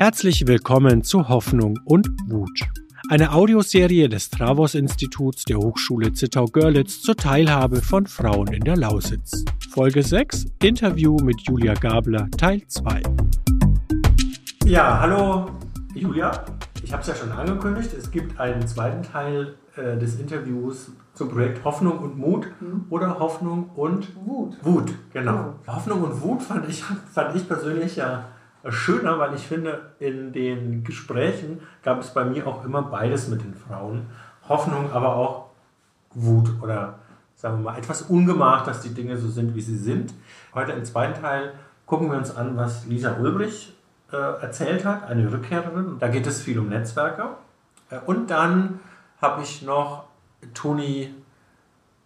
Herzlich willkommen zu Hoffnung und Wut. Eine Audioserie des Travos Instituts der Hochschule Zittau-Görlitz zur Teilhabe von Frauen in der Lausitz. Folge 6 Interview mit Julia Gabler Teil 2. Ja, hallo Julia. Ich habe es ja schon angekündigt, es gibt einen zweiten Teil äh, des Interviews zum Projekt Hoffnung und Mut mhm. oder Hoffnung und Wut. Wut, genau. Ja. Hoffnung und Wut fand ich, fand ich persönlich ja schöner, weil ich finde, in den Gesprächen gab es bei mir auch immer beides mit den Frauen. Hoffnung, aber auch Wut oder sagen wir mal etwas Ungemach, dass die Dinge so sind, wie sie sind. Heute im zweiten Teil gucken wir uns an, was Lisa Ulbrich äh, erzählt hat, eine Rückkehrerin. Da geht es viel um Netzwerke. Äh, und dann habe ich noch Toni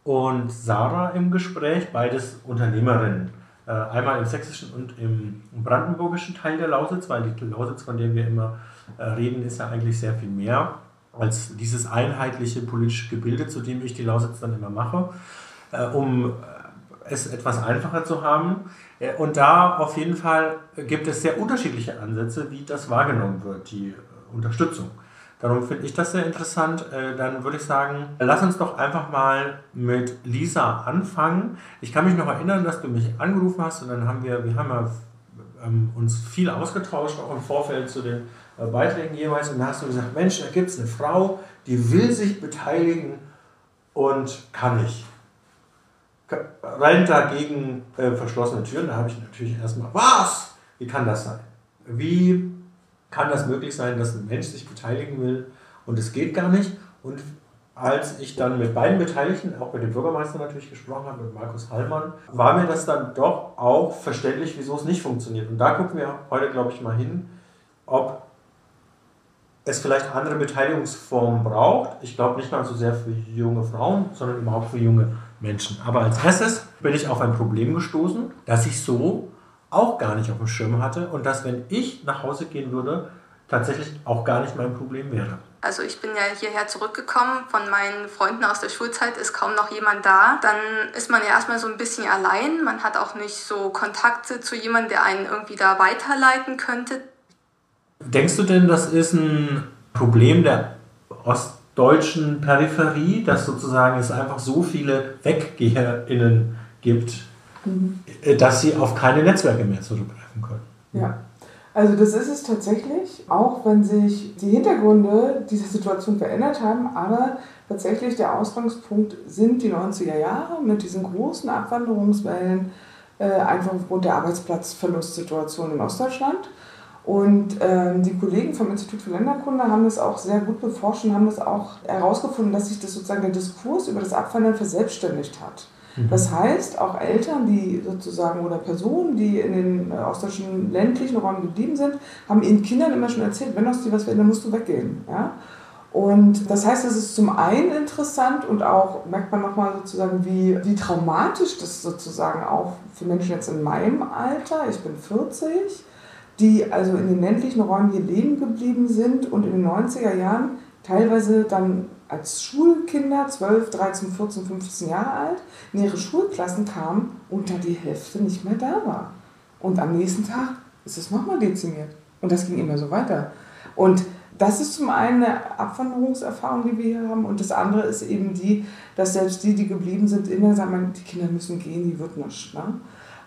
und Sarah im Gespräch, beides Unternehmerinnen. Äh, einmal im sächsischen und im brandenburgischen Teil der Lausitz, weil die Lausitz, von der wir immer äh, reden, ist ja eigentlich sehr viel mehr als dieses einheitliche politische Gebilde, zu dem ich die Lausitz dann immer mache, äh, um es etwas einfacher zu haben. Und da auf jeden Fall gibt es sehr unterschiedliche Ansätze, wie das wahrgenommen wird, die Unterstützung. Darum finde ich das sehr interessant. Äh, dann würde ich sagen, lass uns doch einfach mal mit Lisa anfangen. Ich kann mich noch erinnern, dass du mich angerufen hast und dann haben wir, wir haben ja ähm, uns viel ausgetauscht, auch im Vorfeld zu den äh, Beiträgen jeweils. Und da hast du gesagt, Mensch, da gibt es eine Frau, die will sich beteiligen und kann nicht. Rennt dagegen äh, verschlossene Türen. Da habe ich natürlich erstmal, was? Wie kann das sein? Wie kann das möglich sein, dass ein Mensch sich beteiligen will und es geht gar nicht. Und als ich dann mit beiden Beteiligten, auch mit dem Bürgermeister natürlich gesprochen habe, mit Markus Hallmann, war mir das dann doch auch verständlich, wieso es nicht funktioniert. Und da gucken wir heute, glaube ich, mal hin, ob es vielleicht andere Beteiligungsformen braucht. Ich glaube nicht mal so sehr für junge Frauen, sondern überhaupt für junge Menschen. Aber als erstes bin ich auf ein Problem gestoßen, das ich so auch gar nicht auf dem Schirm hatte und dass, wenn ich nach Hause gehen würde, tatsächlich auch gar nicht mein Problem wäre. Also ich bin ja hierher zurückgekommen, von meinen Freunden aus der Schulzeit ist kaum noch jemand da. Dann ist man ja erstmal so ein bisschen allein. Man hat auch nicht so Kontakte zu jemandem, der einen irgendwie da weiterleiten könnte. Denkst du denn, das ist ein Problem der ostdeutschen Peripherie, dass sozusagen es einfach so viele WeggeherInnen gibt, mhm. dass sie auf keine Netzwerke mehr zurückgreifen können. Ja, also das ist es tatsächlich, auch wenn sich die Hintergründe dieser Situation verändert haben, aber tatsächlich der Ausgangspunkt sind die 90er Jahre mit diesen großen Abwanderungswellen, äh, einfach aufgrund der Arbeitsplatzverlustsituation in Ostdeutschland. Und ähm, die Kollegen vom Institut für Länderkunde haben das auch sehr gut beforscht und haben das auch herausgefunden, dass sich das sozusagen der Diskurs über das Abwandern verselbstständigt hat. Mhm. Das heißt, auch Eltern, die sozusagen oder Personen, die in den äh, ostdeutschen ländlichen Räumen geblieben sind, haben ihren Kindern immer schon erzählt, wenn aus dir was wird, dann musst du weggehen. Ja? Und das heißt, es ist zum einen interessant und auch merkt man nochmal sozusagen, wie, wie traumatisch das sozusagen auch für Menschen jetzt in meinem Alter, ich bin 40, die also in den ländlichen Räumen hier leben geblieben sind und in den 90er Jahren teilweise dann als Schulkinder, 12, 13, 14, 15 Jahre alt, in ihre Schulklassen kamen und da die Hälfte nicht mehr da war. Und am nächsten Tag ist es nochmal dezimiert. Und das ging immer so weiter. Und das ist zum einen eine Abwanderungserfahrung, die wir hier haben. Und das andere ist eben die, dass selbst die, die geblieben sind, immer sagen, die Kinder müssen gehen, die wird nicht. Ne?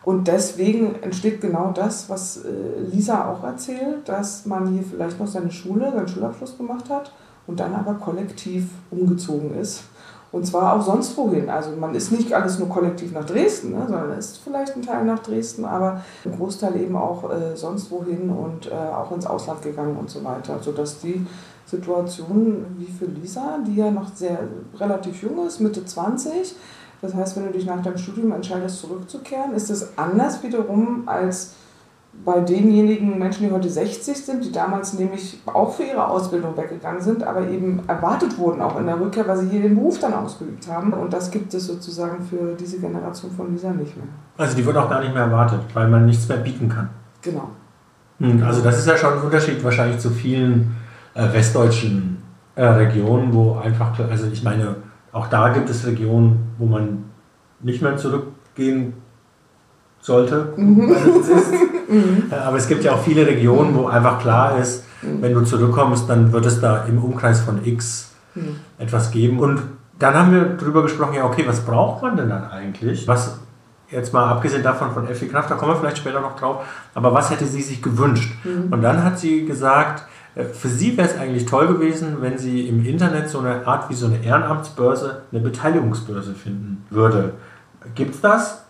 Und deswegen entsteht genau das, was äh, Lisa auch erzählt, dass man hier vielleicht noch seine Schule, seinen Schulabschluss gemacht hat und dann aber kollektiv umgezogen ist. Und zwar auch sonst wohin. Also man ist nicht alles nur kollektiv nach Dresden, ne, sondern ist vielleicht ein Teil nach Dresden, aber ein Großteil eben auch äh, sonst wohin und äh, auch ins Ausland gegangen und so weiter. Sodass die Situation wie für Lisa, die ja noch sehr relativ jung ist, Mitte 20, das heißt, wenn du dich nach deinem Studium entscheidest, zurückzukehren, ist es anders wiederum als bei denjenigen Menschen, die heute 60 sind, die damals nämlich auch für ihre Ausbildung weggegangen sind, aber eben erwartet wurden, auch in der Rückkehr, weil sie hier den Beruf dann ausgeübt haben. Und das gibt es sozusagen für diese Generation von Lisa nicht mehr. Also die wird auch gar nicht mehr erwartet, weil man nichts mehr bieten kann. Genau. Hm, also das ist ja schon ein Unterschied wahrscheinlich zu vielen äh, westdeutschen äh, Regionen, wo einfach, also ich meine, auch da gibt es Regionen, wo man nicht mehr zurückgehen sollte. Mhm. Mhm. Aber es gibt ja auch viele Regionen, wo einfach klar ist, mhm. wenn du zurückkommst, dann wird es da im Umkreis von X mhm. etwas geben. Und dann haben wir darüber gesprochen, ja, okay, was braucht man denn dann eigentlich? Was, jetzt mal abgesehen davon von Effi Kraft, da kommen wir vielleicht später noch drauf, aber was hätte sie sich gewünscht? Mhm. Und dann hat sie gesagt, äh, für sie wäre es eigentlich toll gewesen, wenn sie im Internet so eine Art wie so eine Ehrenamtsbörse, eine Beteiligungsbörse finden würde. Gibt es das?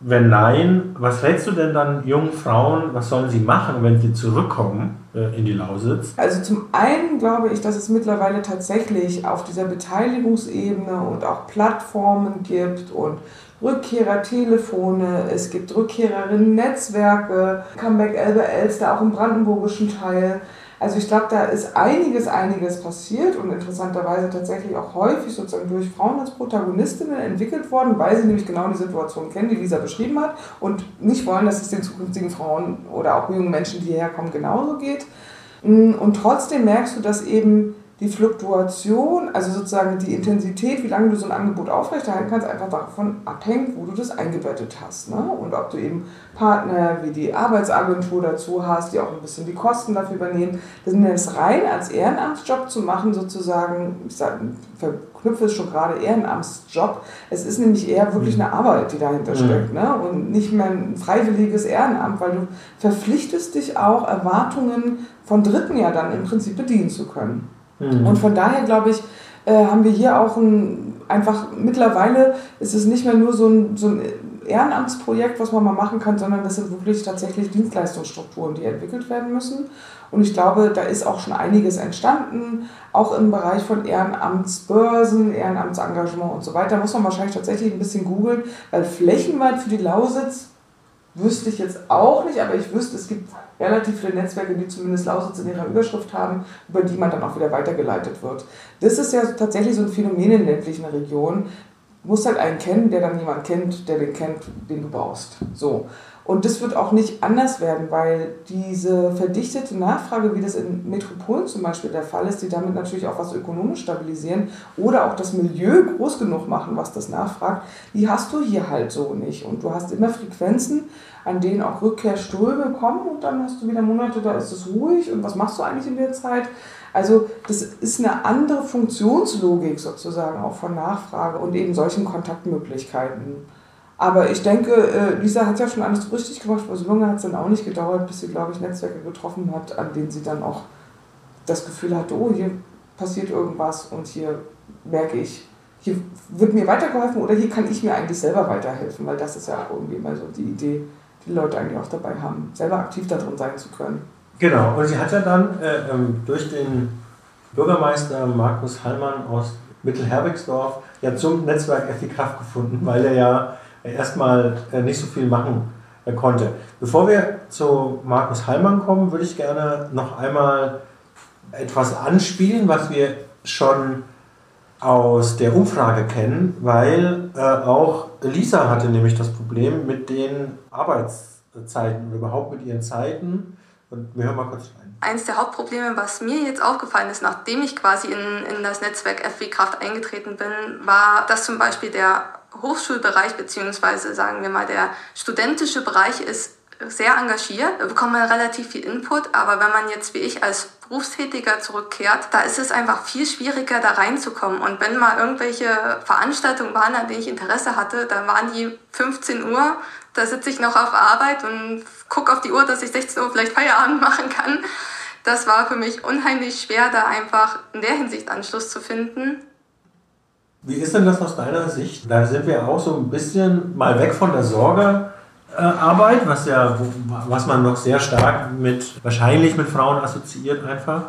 Wenn nein, was rätst du denn dann jungen Frauen, was sollen sie machen, wenn sie zurückkommen äh, in die Lausitz? Also zum einen glaube ich, dass es mittlerweile tatsächlich auf dieser Beteiligungsebene und auch Plattformen gibt und Rückkehrertelefone, es gibt Rückkehrerinnen-Netzwerke, Comeback Elbe Elster, auch im brandenburgischen Teil. Also ich glaube, da ist einiges, einiges passiert und interessanterweise tatsächlich auch häufig sozusagen durch Frauen als Protagonistinnen entwickelt worden, weil sie nämlich genau die Situation kennen, die Lisa beschrieben hat und nicht wollen, dass es den zukünftigen Frauen oder auch jungen Menschen, die hierher kommen, genauso geht. Und trotzdem merkst du, dass eben die Fluktuation, also sozusagen die Intensität, wie lange du so ein Angebot aufrechterhalten kannst, einfach davon abhängt, wo du das eingebettet hast. Ne? Und ob du eben Partner wie die Arbeitsagentur dazu hast, die auch ein bisschen die Kosten dafür übernehmen. Das ist das rein als Ehrenamtsjob zu machen, sozusagen, ich sag, verknüpfe es schon gerade Ehrenamtsjob. Es ist nämlich eher wirklich eine Arbeit, die dahinter mhm. steckt. Ne? Und nicht mehr ein freiwilliges Ehrenamt, weil du verpflichtest dich auch, Erwartungen von Dritten ja dann im Prinzip bedienen zu können. Mhm. Und von daher glaube ich, äh, haben wir hier auch ein, einfach mittlerweile ist es nicht mehr nur so ein, so ein Ehrenamtsprojekt, was man mal machen kann, sondern das sind wirklich tatsächlich Dienstleistungsstrukturen, die entwickelt werden müssen. Und ich glaube, da ist auch schon einiges entstanden, auch im Bereich von Ehrenamtsbörsen, Ehrenamtsengagement und so weiter. Muss man wahrscheinlich tatsächlich ein bisschen googeln, weil flächenweit für die Lausitz wüsste ich jetzt auch nicht, aber ich wüsste, es gibt relativ viele Netzwerke, die zumindest Lausitz in ihrer Überschrift haben, über die man dann auch wieder weitergeleitet wird. Das ist ja tatsächlich so ein Phänomen in ländlichen Regionen. Du musst halt einen kennen, der dann jemanden kennt, der den kennt, den du brauchst. So. Und das wird auch nicht anders werden, weil diese verdichtete Nachfrage, wie das in Metropolen zum Beispiel der Fall ist, die damit natürlich auch was ökonomisch stabilisieren oder auch das Milieu groß genug machen, was das nachfragt, die hast du hier halt so nicht. Und du hast immer Frequenzen, an denen auch Rückkehrströme kommen und dann hast du wieder Monate, da ist es ruhig und was machst du eigentlich in der Zeit? Also das ist eine andere Funktionslogik sozusagen auch von Nachfrage und eben solchen Kontaktmöglichkeiten. Aber ich denke, äh, Lisa hat ja schon alles richtig gemacht. Bei so lange hat es dann auch nicht gedauert, bis sie, glaube ich, Netzwerke getroffen hat, an denen sie dann auch das Gefühl hatte, oh, hier passiert irgendwas und hier merke ich, hier wird mir weitergeholfen oder hier kann ich mir eigentlich selber weiterhelfen, weil das ist ja auch irgendwie mal so die Idee, die Leute eigentlich auch dabei haben, selber aktiv darin sein zu können. Genau, und sie hat ja dann äh, ähm, durch den Bürgermeister Markus Hallmann aus Mittelherbigsdorf ja zum Netzwerk Kraft gefunden, weil er ja erstmal äh, nicht so viel machen äh, konnte. Bevor wir zu Markus Hallmann kommen, würde ich gerne noch einmal etwas anspielen, was wir schon aus der Umfrage kennen, weil äh, auch Lisa hatte nämlich das Problem mit den Arbeitszeiten, überhaupt mit ihren Zeiten. Und wir hören mal kurz rein. Eins der Hauptprobleme, was mir jetzt aufgefallen ist, nachdem ich quasi in, in das Netzwerk FW Kraft eingetreten bin, war, dass zum Beispiel der Hochschulbereich beziehungsweise sagen wir mal der studentische Bereich ist sehr engagiert, bekommt man relativ viel Input, aber wenn man jetzt wie ich als Berufstätiger zurückkehrt, da ist es einfach viel schwieriger, da reinzukommen. Und wenn mal irgendwelche Veranstaltungen waren, an denen ich Interesse hatte, dann waren die 15 Uhr, da sitze ich noch auf Arbeit und gucke auf die Uhr, dass ich 16 Uhr vielleicht Feierabend machen kann. Das war für mich unheimlich schwer, da einfach in der Hinsicht Anschluss zu finden. Wie ist denn das aus deiner Sicht? Da sind wir auch so ein bisschen mal weg von der Sorgearbeit, was ja, was man noch sehr stark mit, wahrscheinlich mit Frauen assoziiert einfach,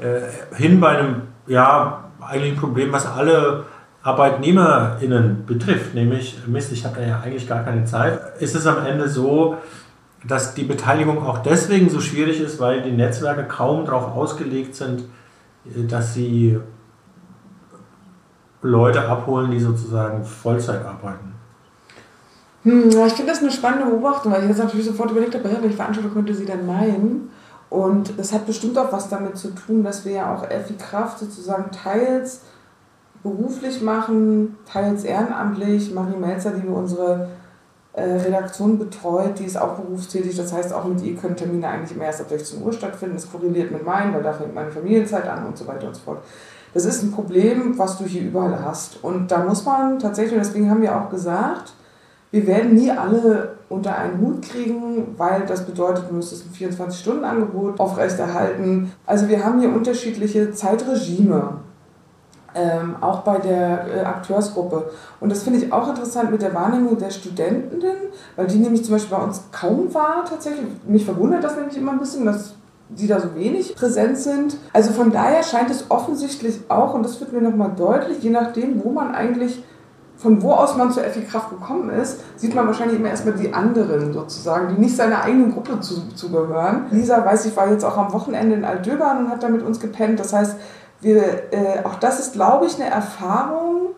äh, hin bei einem, ja, eigentlich ein Problem, was alle ArbeitnehmerInnen betrifft, nämlich, Mist, ich habe da ja eigentlich gar keine Zeit, ist es am Ende so, dass die Beteiligung auch deswegen so schwierig ist, weil die Netzwerke kaum darauf ausgelegt sind, dass sie Leute abholen, die sozusagen Vollzeit arbeiten. Hm, ich finde das eine spannende Beobachtung, weil ich jetzt natürlich sofort überlegt habe, welche Veranstaltung könnte sie denn meinen? Und das hat bestimmt auch was damit zu tun, dass wir ja auch Effi Kraft sozusagen teils beruflich machen, teils ehrenamtlich. Marie Melzer, die unsere äh, Redaktion betreut, die ist auch berufstätig. Das heißt, auch mit ihr können Termine eigentlich immer erst ab 16 Uhr stattfinden. Das korreliert mit meinen, weil da fängt meine Familienzeit an und so weiter und so fort. Das ist ein Problem, was du hier überall hast. Und da muss man tatsächlich, deswegen haben wir auch gesagt, wir werden nie alle unter einen Hut kriegen, weil das bedeutet, du müsstest ein 24-Stunden-Angebot aufrechterhalten. Also wir haben hier unterschiedliche Zeitregime ähm, auch bei der äh, Akteursgruppe. Und das finde ich auch interessant mit der Wahrnehmung der Studentinnen, weil die nämlich zum Beispiel bei uns kaum war tatsächlich. Mich verwundert das nämlich immer ein bisschen, dass die da so wenig präsent sind. Also von daher scheint es offensichtlich auch, und das wird mir nochmal deutlich, je nachdem, wo man eigentlich von wo aus man zur FI Kraft gekommen ist, sieht man wahrscheinlich immer erstmal die anderen sozusagen, die nicht seiner eigenen Gruppe zu, zugehören. Lisa, weiß ich, war jetzt auch am Wochenende in Altdöbern und hat da mit uns gepennt. Das heißt, wir, äh, auch das ist, glaube ich, eine Erfahrung,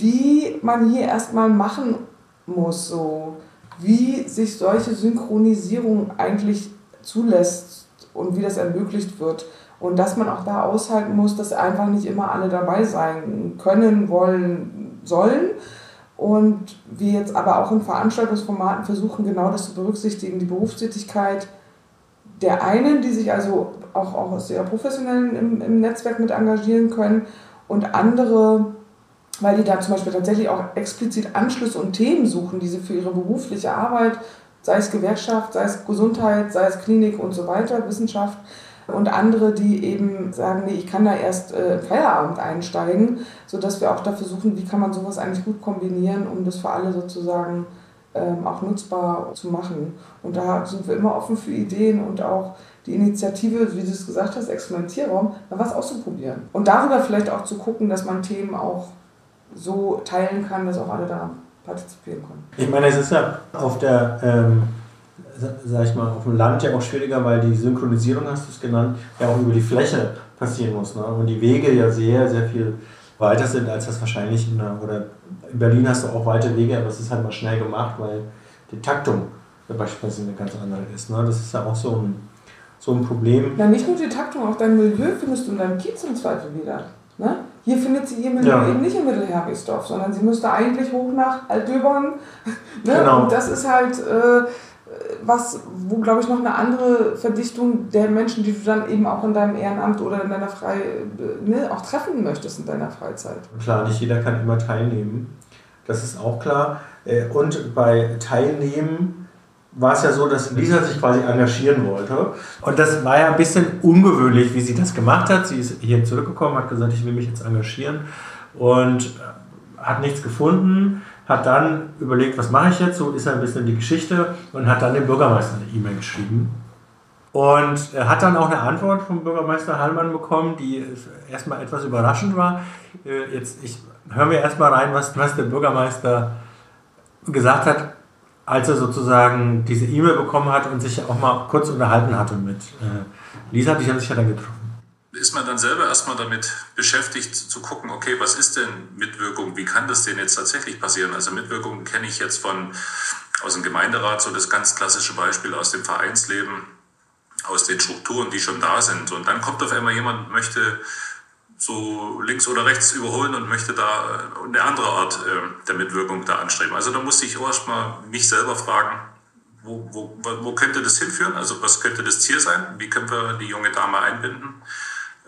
die man hier erstmal machen muss, so wie sich solche Synchronisierung eigentlich zulässt und wie das ermöglicht wird. Und dass man auch da aushalten muss, dass einfach nicht immer alle dabei sein können, wollen, sollen. Und wir jetzt aber auch in Veranstaltungsformaten versuchen, genau das zu berücksichtigen, die Berufstätigkeit der einen, die sich also auch, auch aus ihrer professionellen im, im Netzwerk mit engagieren können und andere, weil die da zum Beispiel tatsächlich auch explizit Anschlüsse und Themen suchen, die sie für ihre berufliche Arbeit, sei es Gewerkschaft, sei es Gesundheit, sei es Klinik und so weiter, Wissenschaft, und andere, die eben sagen, nee, ich kann da erst äh, Feierabend einsteigen, sodass wir auch dafür suchen, wie kann man sowas eigentlich gut kombinieren, um das für alle sozusagen ähm, auch nutzbar zu machen. Und da sind wir immer offen für Ideen und auch die Initiative, wie du es gesagt hast, Experimentierraum, mal was auszuprobieren. Und darüber vielleicht auch zu gucken, dass man Themen auch so teilen kann, dass auch alle da partizipieren können. Ich meine, es ist ja auf der, ähm, sag ich mal, auf dem Land ja auch schwieriger, weil die Synchronisierung, hast du es genannt, ja auch über die Fläche passieren muss. Ne? Und die Wege ja sehr, sehr viel weiter sind, als das wahrscheinlich in der, oder in Berlin hast du auch weite Wege, aber es ist halt mal schnell gemacht, weil die Taktung beispielsweise eine ganz andere ist. Ne? Das ist ja auch so ein, so ein Problem. Ja, nicht nur die Taktung, auch dein Milieu findest du in deinem Kiez im Zweifel wieder. Ne? Hier findet sie ihr Milieu ja. eben nicht in Mittelherrigsdorf, sondern sie müsste eigentlich hoch nach Altdöbern. ne? Genau. Und das ist halt... Äh, was, wo glaube ich noch eine andere Verdichtung der Menschen, die du dann eben auch in deinem Ehrenamt oder in deiner Frei, ne, auch treffen möchtest in deiner Freizeit. Klar, nicht jeder kann immer teilnehmen. Das ist auch klar. Äh, und bei Teilnehmen war es ja so, dass Lisa sich quasi engagieren wollte. Und das war ja ein bisschen ungewöhnlich, wie sie das gemacht hat. Sie ist hier zurückgekommen, hat gesagt, ich will mich jetzt engagieren und hat nichts gefunden hat dann überlegt, was mache ich jetzt, so ist ein bisschen die Geschichte und hat dann dem Bürgermeister eine E-Mail geschrieben. Und er hat dann auch eine Antwort vom Bürgermeister Hallmann bekommen, die erstmal etwas überraschend war. Äh, jetzt ich, hören wir erstmal rein, was, was der Bürgermeister gesagt hat, als er sozusagen diese E-Mail bekommen hat und sich auch mal kurz unterhalten hatte mit äh, Lisa. Die haben sich ja dann getroffen ist man dann selber erstmal damit beschäftigt zu gucken, okay, was ist denn Mitwirkung? Wie kann das denn jetzt tatsächlich passieren? Also Mitwirkung kenne ich jetzt von aus dem Gemeinderat, so das ganz klassische Beispiel aus dem Vereinsleben, aus den Strukturen, die schon da sind. Und dann kommt auf einmal jemand, möchte so links oder rechts überholen und möchte da eine andere Art äh, der Mitwirkung da anstreben. Also da muss ich erstmal mich selber fragen, wo, wo, wo könnte das hinführen? Also was könnte das Ziel sein? Wie können wir die junge Dame einbinden?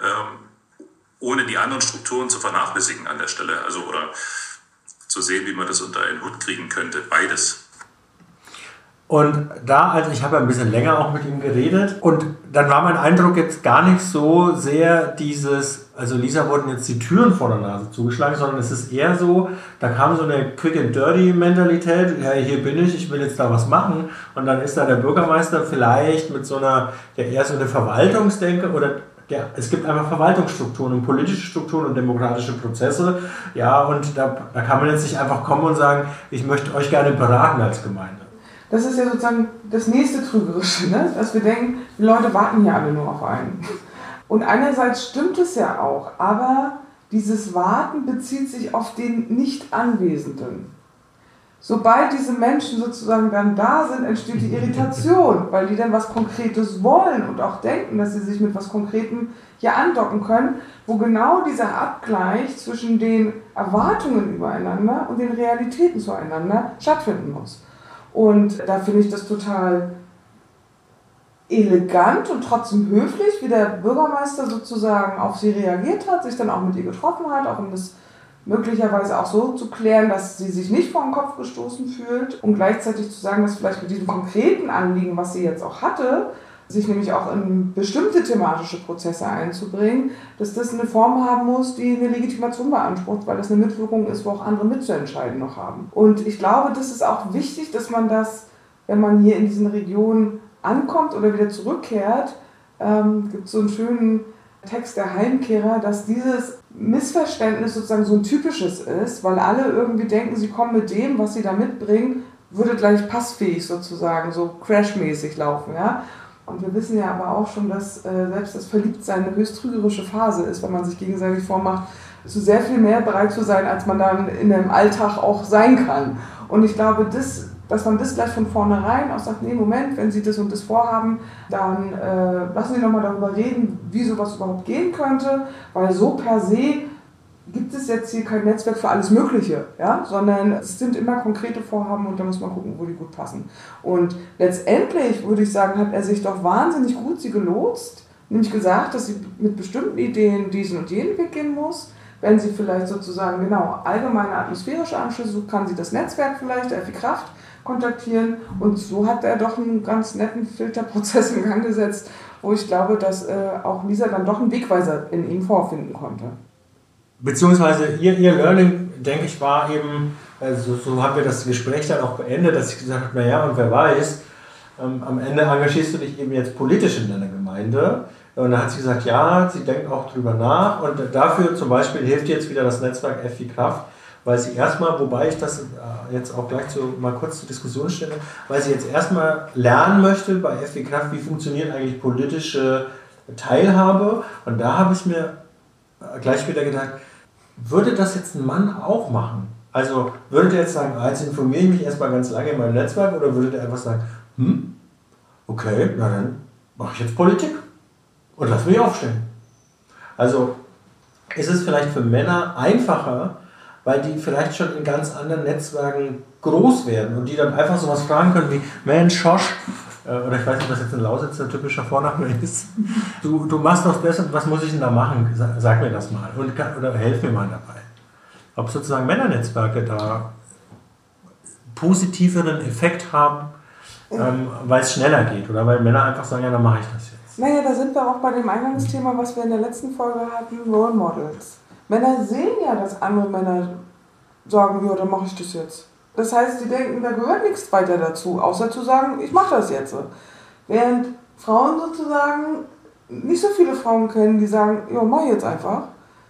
Ähm, ohne die anderen Strukturen zu vernachlässigen an der Stelle. Also oder zu sehen, wie man das unter einen Hut kriegen könnte. Beides. Und da, also ich habe ein bisschen länger auch mit ihm geredet und dann war mein Eindruck jetzt gar nicht so sehr dieses, also Lisa wurden jetzt die Türen vor der Nase zugeschlagen, sondern es ist eher so, da kam so eine Quick and Dirty Mentalität, ja hier bin ich, ich will jetzt da was machen und dann ist da der Bürgermeister vielleicht mit so einer, der eher so eine Verwaltungsdenke oder der, es gibt einfach Verwaltungsstrukturen und politische Strukturen und demokratische Prozesse. Ja, und da, da kann man jetzt nicht einfach kommen und sagen, ich möchte euch gerne beraten als Gemeinde. Das ist ja sozusagen das nächste Trügerische, ne? dass wir denken, die Leute warten hier alle nur auf einen. Und einerseits stimmt es ja auch, aber dieses Warten bezieht sich auf den Nicht-Anwesenden. Sobald diese Menschen sozusagen dann da sind, entsteht die Irritation, weil die dann was Konkretes wollen und auch denken, dass sie sich mit was Konkretem hier andocken können, wo genau dieser Abgleich zwischen den Erwartungen übereinander und den Realitäten zueinander stattfinden muss. Und da finde ich das total elegant und trotzdem höflich, wie der Bürgermeister sozusagen auf sie reagiert hat, sich dann auch mit ihr getroffen hat, auch um das möglicherweise auch so zu klären, dass sie sich nicht vor den Kopf gestoßen fühlt und gleichzeitig zu sagen, dass vielleicht mit diesem konkreten Anliegen, was sie jetzt auch hatte, sich nämlich auch in bestimmte thematische Prozesse einzubringen, dass das eine Form haben muss, die eine Legitimation beansprucht, weil das eine Mitwirkung ist, wo auch andere mitzuentscheiden noch haben. Und ich glaube, das ist auch wichtig, dass man das, wenn man hier in diesen Regionen ankommt oder wieder zurückkehrt, ähm, gibt so einen schönen Text der Heimkehrer, dass dieses Missverständnis sozusagen so ein typisches ist, weil alle irgendwie denken, sie kommen mit dem, was sie da mitbringen, würde gleich passfähig sozusagen, so crashmäßig laufen. Ja? Und wir wissen ja aber auch schon, dass äh, selbst das Verliebtsein eine höchst trügerische Phase ist, wenn man sich gegenseitig vormacht, zu sehr viel mehr bereit zu sein, als man dann in dem Alltag auch sein kann. Und ich glaube, das dass man das gleich von vornherein auch sagt, nee, Moment, wenn Sie das und das vorhaben, dann äh, lassen Sie nochmal darüber reden, wie sowas überhaupt gehen könnte, weil so per se gibt es jetzt hier kein Netzwerk für alles Mögliche, ja? sondern es sind immer konkrete Vorhaben und da muss man gucken, wo die gut passen. Und letztendlich würde ich sagen, hat er sich doch wahnsinnig gut sie gelotst, nämlich gesagt, dass sie mit bestimmten Ideen diesen und jenen Weg gehen muss. Wenn sie vielleicht sozusagen genau allgemeine atmosphärische Anschlüsse sucht, kann sie das Netzwerk vielleicht, der Kraft, kontaktieren. Und so hat er doch einen ganz netten Filterprozess in Gang gesetzt, wo ich glaube, dass äh, auch Lisa dann doch einen Wegweiser in ihm vorfinden konnte. Beziehungsweise ihr, ihr Learning, denke ich, war eben, also so haben wir das Gespräch dann auch beendet, dass ich gesagt habe, naja, und wer weiß, ähm, am Ende engagierst du dich eben jetzt politisch in deiner Gemeinde. Und dann hat sie gesagt, ja, sie denkt auch drüber nach und dafür zum Beispiel hilft jetzt wieder das Netzwerk FI Kraft, weil sie erstmal, wobei ich das äh, jetzt auch gleich zu, mal kurz zur Diskussion stelle, weil sie jetzt erstmal lernen möchte bei FW Kraft, wie funktioniert eigentlich politische Teilhabe. Und da habe ich mir gleich wieder gedacht, würde das jetzt ein Mann auch machen? Also würde der jetzt sagen, ah, jetzt informiere ich mich erstmal ganz lange in meinem Netzwerk oder würde der einfach sagen, hm, okay, na dann mache ich jetzt Politik und lass mich aufstellen. Also ist es vielleicht für Männer einfacher, weil die vielleicht schon in ganz anderen Netzwerken groß werden und die dann einfach so was fragen können wie, Mensch, Schosch, äh, oder ich weiß nicht, was jetzt ein Lausitzer typischer Vorname ist, du, du machst doch das und was muss ich denn da machen? Sag, sag mir das mal und, oder helf mir mal dabei. Ob sozusagen Männernetzwerke da positiveren Effekt haben, ähm, weil es schneller geht oder weil Männer einfach sagen, ja, dann mache ich das jetzt. Naja, da sind wir auch bei dem Eingangsthema, was wir in der letzten Folge hatten, Role Models. Männer sehen ja, dass andere Männer sagen, ja, dann mache ich das jetzt. Das heißt, sie denken, da gehört nichts weiter dazu, außer zu sagen, ich mache das jetzt. Während Frauen sozusagen nicht so viele Frauen kennen, die sagen, ja, mach jetzt einfach,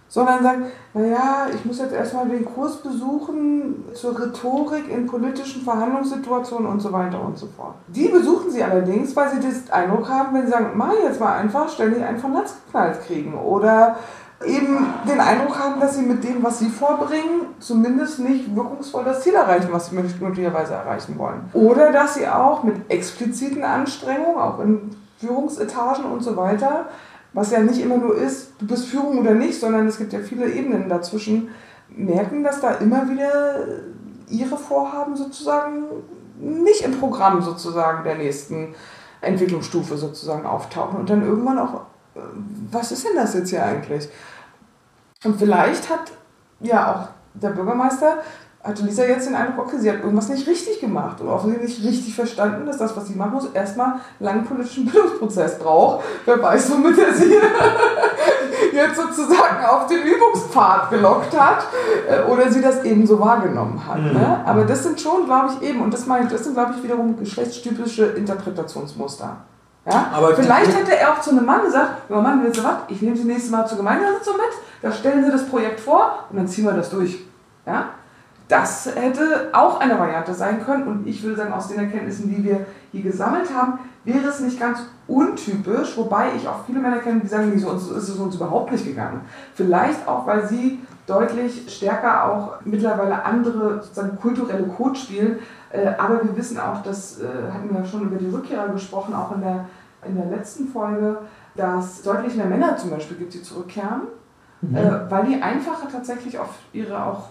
sondern sagen, naja, ich muss jetzt erstmal den Kurs besuchen zur Rhetorik in politischen Verhandlungssituationen und so weiter und so fort. Die besuchen sie allerdings, weil sie den Eindruck haben, wenn sie sagen, mach jetzt mal einfach, ständig einen von Latz geknallt kriegen oder eben den Eindruck haben, dass sie mit dem, was sie vorbringen, zumindest nicht wirkungsvoll das Ziel erreichen, was sie möglicherweise erreichen wollen. Oder dass sie auch mit expliziten Anstrengungen, auch in Führungsetagen und so weiter, was ja nicht immer nur ist, du bist Führung oder nicht, sondern es gibt ja viele Ebenen dazwischen, merken, dass da immer wieder ihre Vorhaben sozusagen nicht im Programm sozusagen der nächsten Entwicklungsstufe sozusagen auftauchen und dann irgendwann auch was ist denn das jetzt hier eigentlich? Und vielleicht hat ja auch der Bürgermeister, hatte Lisa jetzt den Eindruck, okay, sie hat irgendwas nicht richtig gemacht oder offensichtlich nicht richtig verstanden, dass das, was sie machen muss, erstmal einen langen politischen Bildungsprozess braucht. Wer weiß, womit er sie jetzt sozusagen auf den Übungspfad gelockt hat äh, oder sie das eben so wahrgenommen hat. Mhm. Ne? Aber das sind schon, glaube ich, eben, und das meine ich, das sind, glaube ich, wiederum geschlechtstypische Interpretationsmuster. Ja? Aber Vielleicht hätte er auch zu einem Mann gesagt, oh Mann, willst du was? Ich nehme Sie nächstes Mal zur Gemeindesitzung mit, da stellen Sie das Projekt vor und dann ziehen wir das durch. Ja? Das hätte auch eine Variante sein können und ich würde sagen, aus den Erkenntnissen, die wir hier gesammelt haben, wäre es nicht ganz untypisch, wobei ich auch viele Männer kenne, die sagen, so ist es uns überhaupt nicht gegangen. Vielleicht auch, weil sie deutlich stärker auch mittlerweile andere sozusagen kulturelle Codes spielen. Äh, aber wir wissen auch, das äh, hatten wir schon über die Rückkehrer gesprochen, auch in der, in der letzten Folge, dass deutlich mehr Männer zum Beispiel gibt, die zurückkehren, mhm. äh, weil die einfacher tatsächlich auf ihre auch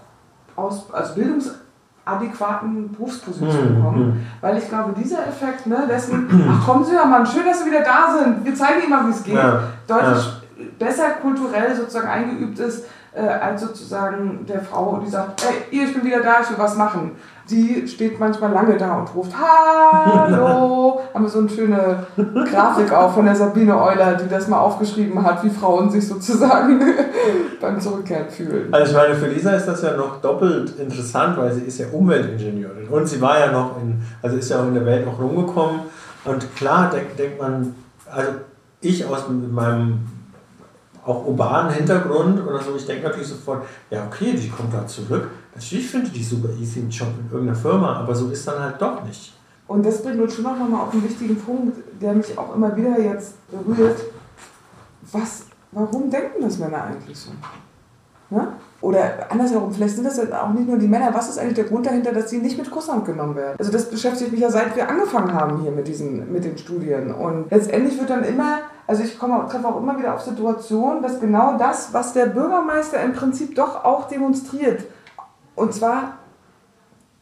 aus, also bildungsadäquaten Berufspositionen mhm. kommen. Mhm. Weil ich glaube, dieser Effekt ne, dessen, ach kommen Sie ja mal, schön, dass Sie wieder da sind, wir zeigen Ihnen mal, wie es geht, ja. deutlich ja. besser kulturell sozusagen eingeübt ist, äh, als sozusagen der Frau, die sagt, hey, ich bin wieder da, ich will was machen. Die steht manchmal lange da und ruft, hallo. Haben wir so eine schöne Grafik auch von der Sabine Euler, die das mal aufgeschrieben hat, wie Frauen sich sozusagen beim Zurückkehren fühlen. Also ich meine, für Lisa ist das ja noch doppelt interessant, weil sie ist ja Umweltingenieurin und sie war ja noch in, also ist ja auch in der Welt noch rumgekommen und klar denkt, denkt man, also ich aus meinem auch urbanen Hintergrund oder so, ich denke natürlich sofort, ja okay, die kommt da zurück. Natürlich finde die super easy einen Job in irgendeiner Firma, aber so ist dann halt doch nicht. Und das bringt uns schon noch mal auf einen wichtigen Punkt, der mich auch immer wieder jetzt berührt. Was, warum denken das Männer eigentlich so? Ne? Oder andersherum, vielleicht sind das auch nicht nur die Männer. Was ist eigentlich der Grund dahinter, dass sie nicht mit Kusshand genommen werden? Also das beschäftigt mich ja seit wir angefangen haben hier mit, diesen, mit den Studien. Und letztendlich wird dann immer also ich komme, treffe auch immer wieder auf Situationen, dass genau das, was der Bürgermeister im Prinzip doch auch demonstriert, und zwar,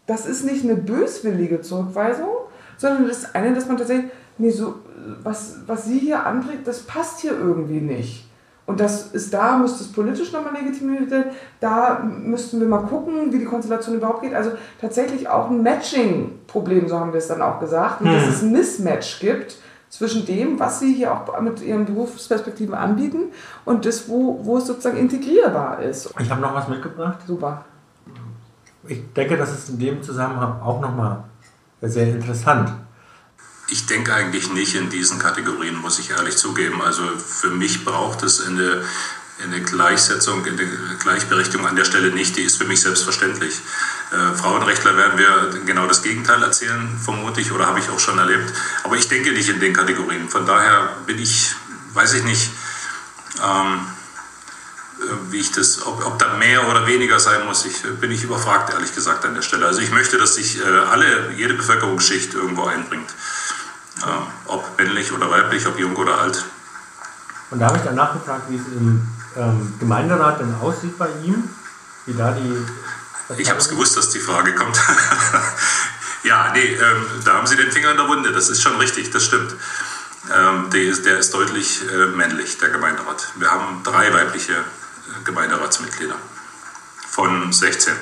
das ist nicht eine böswillige Zurückweisung, sondern das ist eine, dass man tatsächlich, nee, so, was, was sie hier anträgt, das passt hier irgendwie nicht. Und das ist da, müsste es politisch nochmal legitimiert werden. Da müssten wir mal gucken, wie die Konstellation überhaupt geht. Also tatsächlich auch ein Matching-Problem, so haben wir es dann auch gesagt, hm. dass es ein Mismatch gibt zwischen dem, was sie hier auch mit ihren Berufsperspektiven anbieten und das, wo, wo es sozusagen integrierbar ist. Ich habe noch was mitgebracht. Super. Ich denke, das ist in dem Zusammenhang auch nochmal sehr interessant. Ich denke eigentlich nicht in diesen Kategorien, muss ich ehrlich zugeben. Also für mich braucht es eine, eine Gleichsetzung, eine Gleichberechtigung an der Stelle nicht. Die ist für mich selbstverständlich. Äh, Frauenrechtler werden wir genau das Gegenteil erzählen, vermutlich, oder habe ich auch schon erlebt. Aber ich denke nicht in den Kategorien. Von daher bin ich, weiß ich nicht, ähm, äh, wie ich das, ob, ob da mehr oder weniger sein muss, ich, bin ich überfragt, ehrlich gesagt, an der Stelle. Also ich möchte, dass sich äh, alle, jede Bevölkerungsschicht irgendwo einbringt. Äh, ob männlich oder weiblich, ob jung oder alt. Und da habe ich dann nachgefragt, wie es im ähm, Gemeinderat denn aussieht bei ihm, wie da die ich habe es gewusst, dass die Frage kommt. ja, nee, ähm, da haben Sie den Finger in der Wunde. Das ist schon richtig, das stimmt. Ähm, der, ist, der, ist, deutlich äh, männlich, der Gemeinderat. Wir haben drei weibliche äh, Gemeinderatsmitglieder von 16.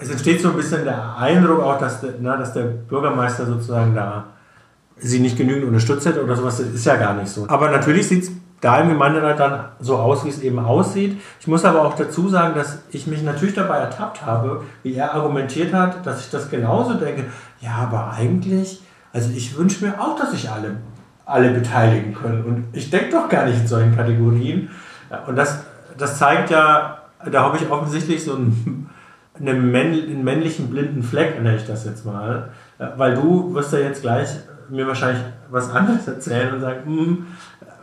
Es entsteht so ein bisschen der Eindruck auch, dass, der, na, dass der Bürgermeister sozusagen da sie nicht genügend unterstützt hätte oder sowas. Das ist ja gar nicht so. Aber natürlich sieht es da im Gemeinderat dann so aus, wie es eben aussieht. Ich muss aber auch dazu sagen, dass ich mich natürlich dabei ertappt habe, wie er argumentiert hat, dass ich das genauso denke. Ja, aber eigentlich, also ich wünsche mir auch, dass sich alle, alle beteiligen können. Und ich denke doch gar nicht in solchen Kategorien. Und das, das zeigt ja, da habe ich offensichtlich so einen, einen, männlichen blinden Fleck, nenne ich das jetzt mal. Weil du wirst ja jetzt gleich mir wahrscheinlich was anderes erzählen und sagen, hm,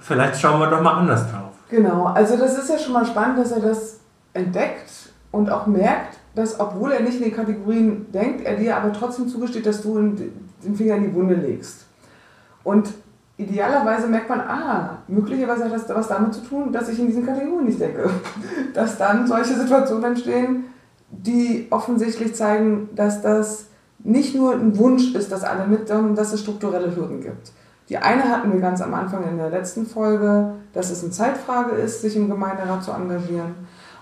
vielleicht schauen wir doch mal anders drauf. Genau, also das ist ja schon mal spannend, dass er das entdeckt und auch merkt, dass obwohl er nicht in den Kategorien denkt, er dir aber trotzdem zugesteht, dass du den Finger in die Wunde legst. Und idealerweise merkt man, ah, möglicherweise hat das was damit zu tun, dass ich in diesen Kategorien nicht denke. Dass dann solche Situationen entstehen, die offensichtlich zeigen, dass das nicht nur ein Wunsch ist, dass alle mit, sondern dass es strukturelle Hürden gibt. Die eine hatten wir ganz am Anfang in der letzten Folge, dass es eine Zeitfrage ist, sich im Gemeinderat zu engagieren.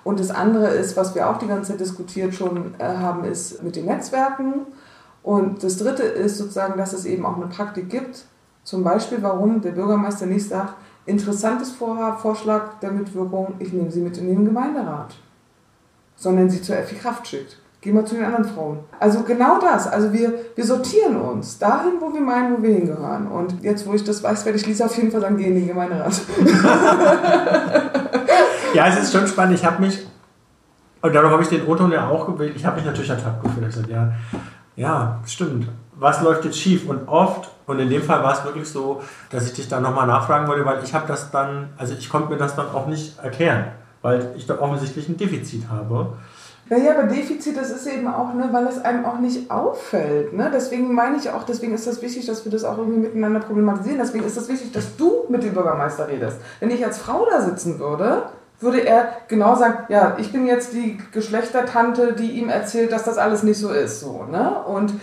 Und das andere ist, was wir auch die ganze Zeit diskutiert schon äh, haben, ist mit den Netzwerken. Und das dritte ist sozusagen, dass es eben auch eine Praktik gibt. Zum Beispiel, warum der Bürgermeister nicht sagt, interessantes Vorschlag der Mitwirkung, ich nehme sie mit in den Gemeinderat, sondern sie zur Effi Kraft schickt. Geh mal zu den anderen Frauen. Also genau das. Also wir, wir sortieren uns dahin, wo wir meinen, wo wir hingehören. Und jetzt, wo ich das weiß, werde ich Lisa auf jeden Fall sagen, geh in den Gemeinderat. ja, es ist schon spannend. Ich habe mich, und darum habe ich den O-Ton ja auch gewählt, ich habe mich natürlich ertappt gefühlt. Ich gesagt, ja, ja, stimmt. Was läuft jetzt schief? Und oft, und in dem Fall war es wirklich so, dass ich dich da nochmal nachfragen wollte, weil ich habe das dann, also ich konnte mir das dann auch nicht erklären. weil ich da offensichtlich ein Defizit habe. Naja, aber Defizit, das ist eben auch, ne, weil es einem auch nicht auffällt. Ne? Deswegen meine ich auch, deswegen ist das wichtig, dass wir das auch irgendwie miteinander problematisieren. Deswegen ist das wichtig, dass du mit dem Bürgermeister redest. Wenn ich als Frau da sitzen würde, würde er genau sagen, ja, ich bin jetzt die Geschlechtertante, die ihm erzählt, dass das alles nicht so ist. So, ne? Und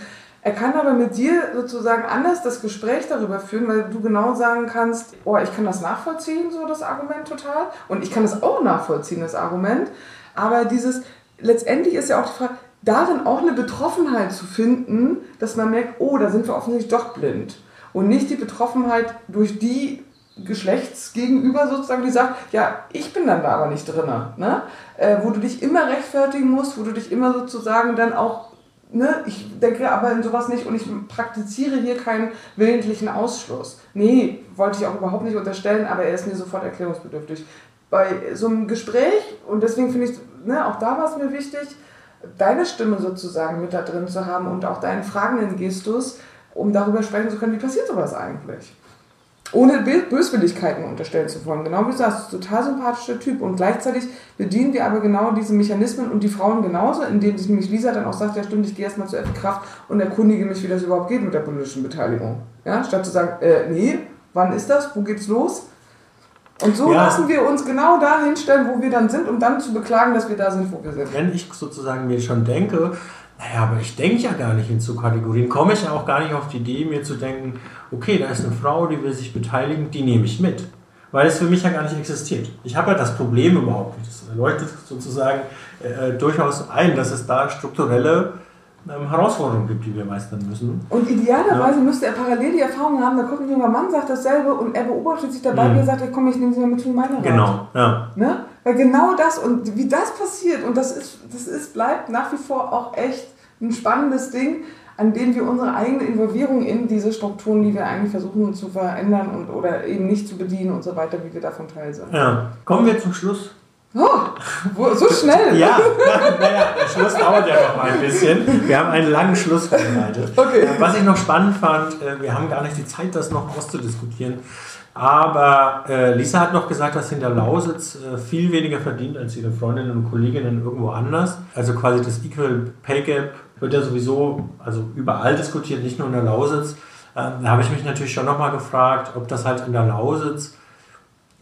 er kann aber mit dir sozusagen anders das Gespräch darüber führen, weil du genau sagen kannst, oh, ich kann das nachvollziehen, so das Argument total. Und ich kann das auch nachvollziehen, das Argument. Aber dieses, letztendlich ist ja auch die Frage, darin auch eine Betroffenheit zu finden, dass man merkt, oh, da sind wir offensichtlich doch blind. Und nicht die Betroffenheit durch die Geschlechtsgegenüber sozusagen, die sagt, ja, ich bin dann da aber nicht drin. Ne? Äh, wo du dich immer rechtfertigen musst, wo du dich immer sozusagen dann auch, ne, ich denke aber in sowas nicht und ich praktiziere hier keinen willentlichen Ausschluss. Nee, wollte ich auch überhaupt nicht unterstellen, aber er ist mir sofort erklärungsbedürftig. Bei so einem Gespräch, und deswegen finde ich, ne, auch da war es mir wichtig, deine Stimme sozusagen mit da drin zu haben und auch deinen fragenden Gestus, um darüber sprechen zu können, wie passiert sowas eigentlich ohne Böswilligkeiten unterstellen zu wollen. Genau wie du sagst, total sympathischer Typ. Und gleichzeitig bedienen wir aber genau diese Mechanismen und die Frauen genauso, indem sich nämlich Lisa dann auch sagt, ja stimmt, ich gehe erstmal zur Kraft und erkundige mich, wie das überhaupt geht mit der politischen Beteiligung. Ja, statt zu sagen, äh, nee, wann ist das, wo geht's los? Und so ja. lassen wir uns genau da hinstellen, wo wir dann sind, um dann zu beklagen, dass wir da sind, wo wir sind. Wenn ich sozusagen mir schon denke, naja, aber ich denke ja gar nicht in so Kategorien, komme ich ja auch gar nicht auf die Idee, mir zu denken, okay, da ist eine Frau, die will sich beteiligen, die nehme ich mit. Weil es für mich ja gar nicht existiert. Ich habe ja das Problem überhaupt nicht. Das leuchtet sozusagen äh, durchaus ein, dass es da strukturelle ähm, Herausforderungen gibt, die wir meistern müssen. Und idealerweise ja. müsste er parallel die Erfahrung haben, da kommt ein junger Mann, sagt dasselbe und er beobachtet sich dabei, mhm. wie er sagt, komm, ich nehme sie mal mit in meine Rat. Genau, ja. Ne? Weil genau das und wie das passiert und das ist, das ist, bleibt nach wie vor auch echt ein spannendes Ding, an dem wir unsere eigene Involvierung in diese Strukturen, die wir eigentlich versuchen zu verändern und oder eben nicht zu bedienen und so weiter, wie wir davon teil sind. Ja. Kommen wir zum Schluss. Oh, so schnell. ja, naja, der Schluss dauert ja noch mal ein bisschen. Wir haben einen langen Schluss vorbereitet. Okay. Äh, was ich noch spannend fand, äh, wir haben gar nicht die Zeit, das noch auszudiskutieren. Aber äh, Lisa hat noch gesagt, dass sie in der Lausitz äh, viel weniger verdient als ihre Freundinnen und Kolleginnen irgendwo anders. Also quasi das Equal Pay Gap wird ja sowieso also überall diskutiert, nicht nur in der Lausitz. Ähm, da habe ich mich natürlich schon nochmal gefragt, ob das halt in der Lausitz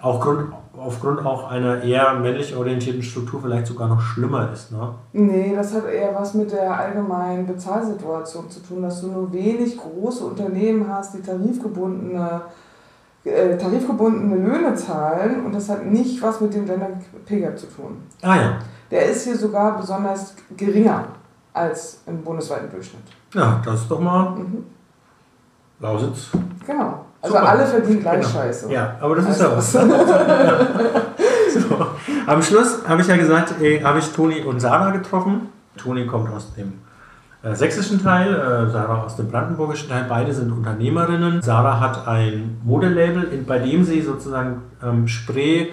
auch Grund, aufgrund auch einer eher männlich orientierten Struktur vielleicht sogar noch schlimmer ist. Ne? Nee, das hat eher was mit der allgemeinen Bezahlsituation zu tun, dass du nur wenig große Unternehmen hast, die tarifgebundene äh, tarifgebundene Löhne zahlen und das hat nicht was mit dem Gender Pay Gap zu tun. Ah ja. Der ist hier sogar besonders geringer als im bundesweiten Durchschnitt. Ja, das ist doch mal mhm. Lausitz. Genau. Also Super. alle verdienen gleich genau. Scheiße. Ja, aber das ist ja was. so. Am Schluss habe ich ja gesagt, habe ich Toni und Sarah getroffen. Toni kommt aus dem äh, sächsischen Teil, äh, Sarah aus dem brandenburgischen Teil. Beide sind Unternehmerinnen. Sarah hat ein Modelabel, bei dem sie sozusagen ähm, Spree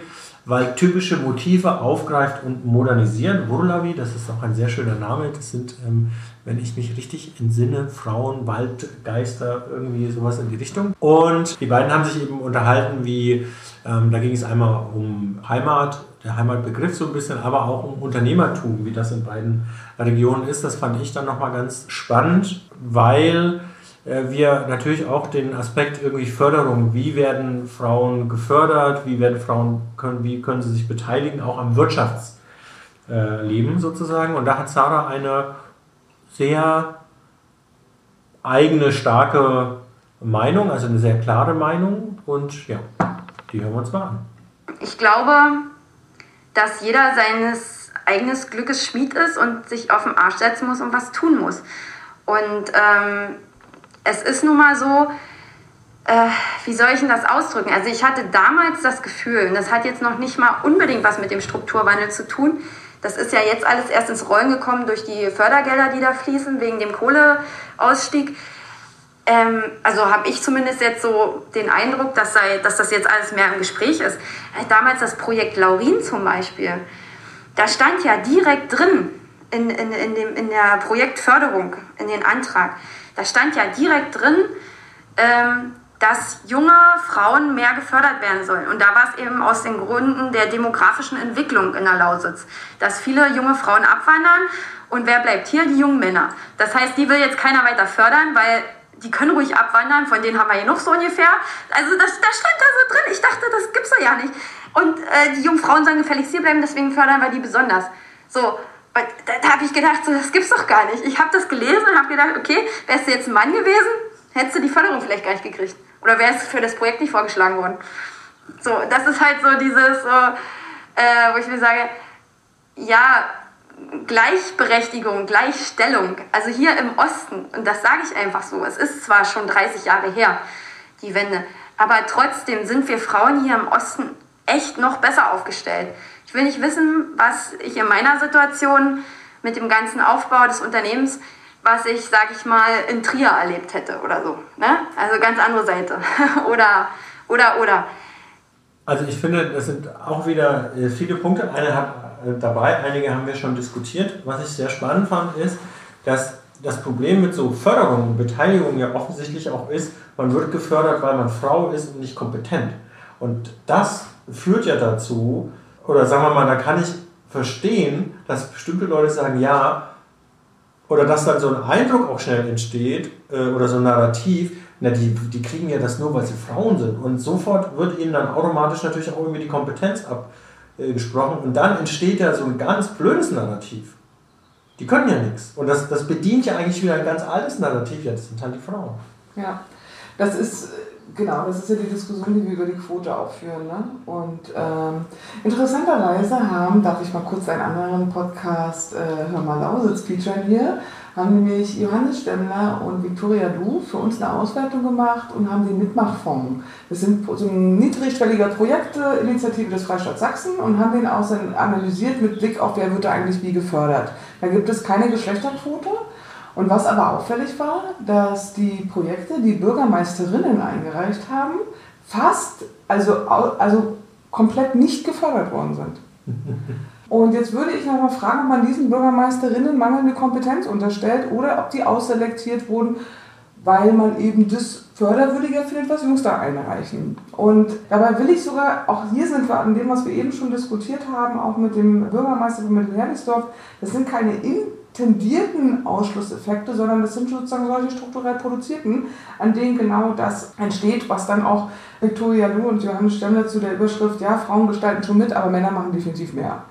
weil typische Motive aufgreift und modernisiert. Wurlavi, das ist auch ein sehr schöner Name. Das sind, ähm, wenn ich mich richtig entsinne, Frauen, Waldgeister, irgendwie sowas in die Richtung. Und die beiden haben sich eben unterhalten, wie, ähm, da ging es einmal um Heimat, der Heimatbegriff so ein bisschen, aber auch um Unternehmertum, wie das in beiden Regionen ist. Das fand ich dann nochmal ganz spannend, weil wir natürlich auch den Aspekt irgendwie Förderung, wie werden Frauen gefördert, wie werden Frauen können, wie können sie sich beteiligen, auch am Wirtschaftsleben sozusagen. Und da hat Sarah eine sehr eigene, starke Meinung, also eine sehr klare Meinung. Und ja, die hören wir uns mal an. Ich glaube, dass jeder seines eigenes Glückes Schmied ist und sich auf den Arsch setzen muss und was tun muss. Und ähm, es ist nun mal so, äh, wie soll ich denn das ausdrücken? Also ich hatte damals das Gefühl, und das hat jetzt noch nicht mal unbedingt was mit dem Strukturwandel zu tun, das ist ja jetzt alles erst ins Rollen gekommen durch die Fördergelder, die da fließen, wegen dem Kohleausstieg. Ähm, also habe ich zumindest jetzt so den Eindruck, dass, sei, dass das jetzt alles mehr im Gespräch ist. Äh, damals das Projekt Laurin zum Beispiel, da stand ja direkt drin in, in, in, dem, in der Projektförderung, in den Antrag, da stand ja direkt drin, ähm, dass junge Frauen mehr gefördert werden sollen. Und da war es eben aus den Gründen der demografischen Entwicklung in der Lausitz, dass viele junge Frauen abwandern und wer bleibt hier? Die jungen Männer. Das heißt, die will jetzt keiner weiter fördern, weil die können ruhig abwandern, von denen haben wir genug so ungefähr. Also das, das stand da so drin. Ich dachte, das gibt's doch ja nicht. Und äh, die jungen Frauen sollen gefälligst hier bleiben, deswegen fördern wir die besonders. So, da, da habe ich gedacht, so, das gibt's doch gar nicht. Ich habe das gelesen und habe gedacht, okay, wärst du jetzt ein Mann gewesen, hättest du die Förderung vielleicht gar nicht gekriegt. Oder wärst du für das Projekt nicht vorgeschlagen worden. So, das ist halt so dieses, so, äh, wo ich mir sage, ja, Gleichberechtigung, Gleichstellung, also hier im Osten, und das sage ich einfach so, es ist zwar schon 30 Jahre her, die Wende, aber trotzdem sind wir Frauen hier im Osten echt noch besser aufgestellt. Ich will nicht wissen, was ich in meiner Situation mit dem ganzen Aufbau des Unternehmens, was ich, sag ich mal, in Trier erlebt hätte oder so. Ne? Also ganz andere Seite. oder, oder, oder. Also ich finde, das sind auch wieder äh, viele Punkte. Eine hat äh, dabei, einige haben wir schon diskutiert. Was ich sehr spannend fand, ist, dass das Problem mit so Förderung und Beteiligung ja offensichtlich auch ist, man wird gefördert, weil man Frau ist und nicht kompetent. Und das führt ja dazu, oder sagen wir mal, da kann ich verstehen, dass bestimmte Leute sagen, ja, oder dass dann so ein Eindruck auch schnell entsteht, äh, oder so ein Narrativ, na, die, die kriegen ja das nur, weil sie Frauen sind. Und sofort wird ihnen dann automatisch natürlich auch irgendwie die Kompetenz ab, äh. Und dann entsteht ja so ein ganz blödes Narrativ. Die können ja nichts. Und das, das bedient ja eigentlich wieder ein ganz altes Narrativ. Ja, das sind halt die Frauen. Ja, das ist, genau, das ist ja die Diskussion, die wir über die Quote auch führen. Ne? Und ähm, interessanterweise haben, darf ich mal kurz einen anderen Podcast, äh, Hör mal Lausitz, featuren hier, haben nämlich Johannes Stemmler und Viktoria Du für uns eine Auswertung gemacht und haben den Mitmachfonds. Das sind so ein niedrigschwelliger Projektinitiative des Freistaats Sachsen und haben den auch analysiert mit Blick auf, wer wird da eigentlich wie gefördert. Da gibt es keine Geschlechterquote. Und was aber auffällig war, dass die Projekte, die Bürgermeisterinnen eingereicht haben, fast, also, also komplett nicht gefördert worden sind. Und jetzt würde ich nochmal fragen, ob man diesen Bürgermeisterinnen mangelnde Kompetenz unterstellt oder ob die ausselektiert wurden, weil man eben das förderwürdiger findet, was Jungs da einreichen. Und dabei will ich sogar, auch hier sind wir an dem, was wir eben schon diskutiert haben, auch mit dem Bürgermeister von Mittelhernisdorf, das sind keine intendierten Ausschlusseffekte, sondern das sind sozusagen solche strukturell produzierten, an denen genau das entsteht, was dann auch Viktoria Lu und Johannes Stemmler zu der Überschrift, ja, Frauen gestalten schon mit, aber Männer machen definitiv mehr.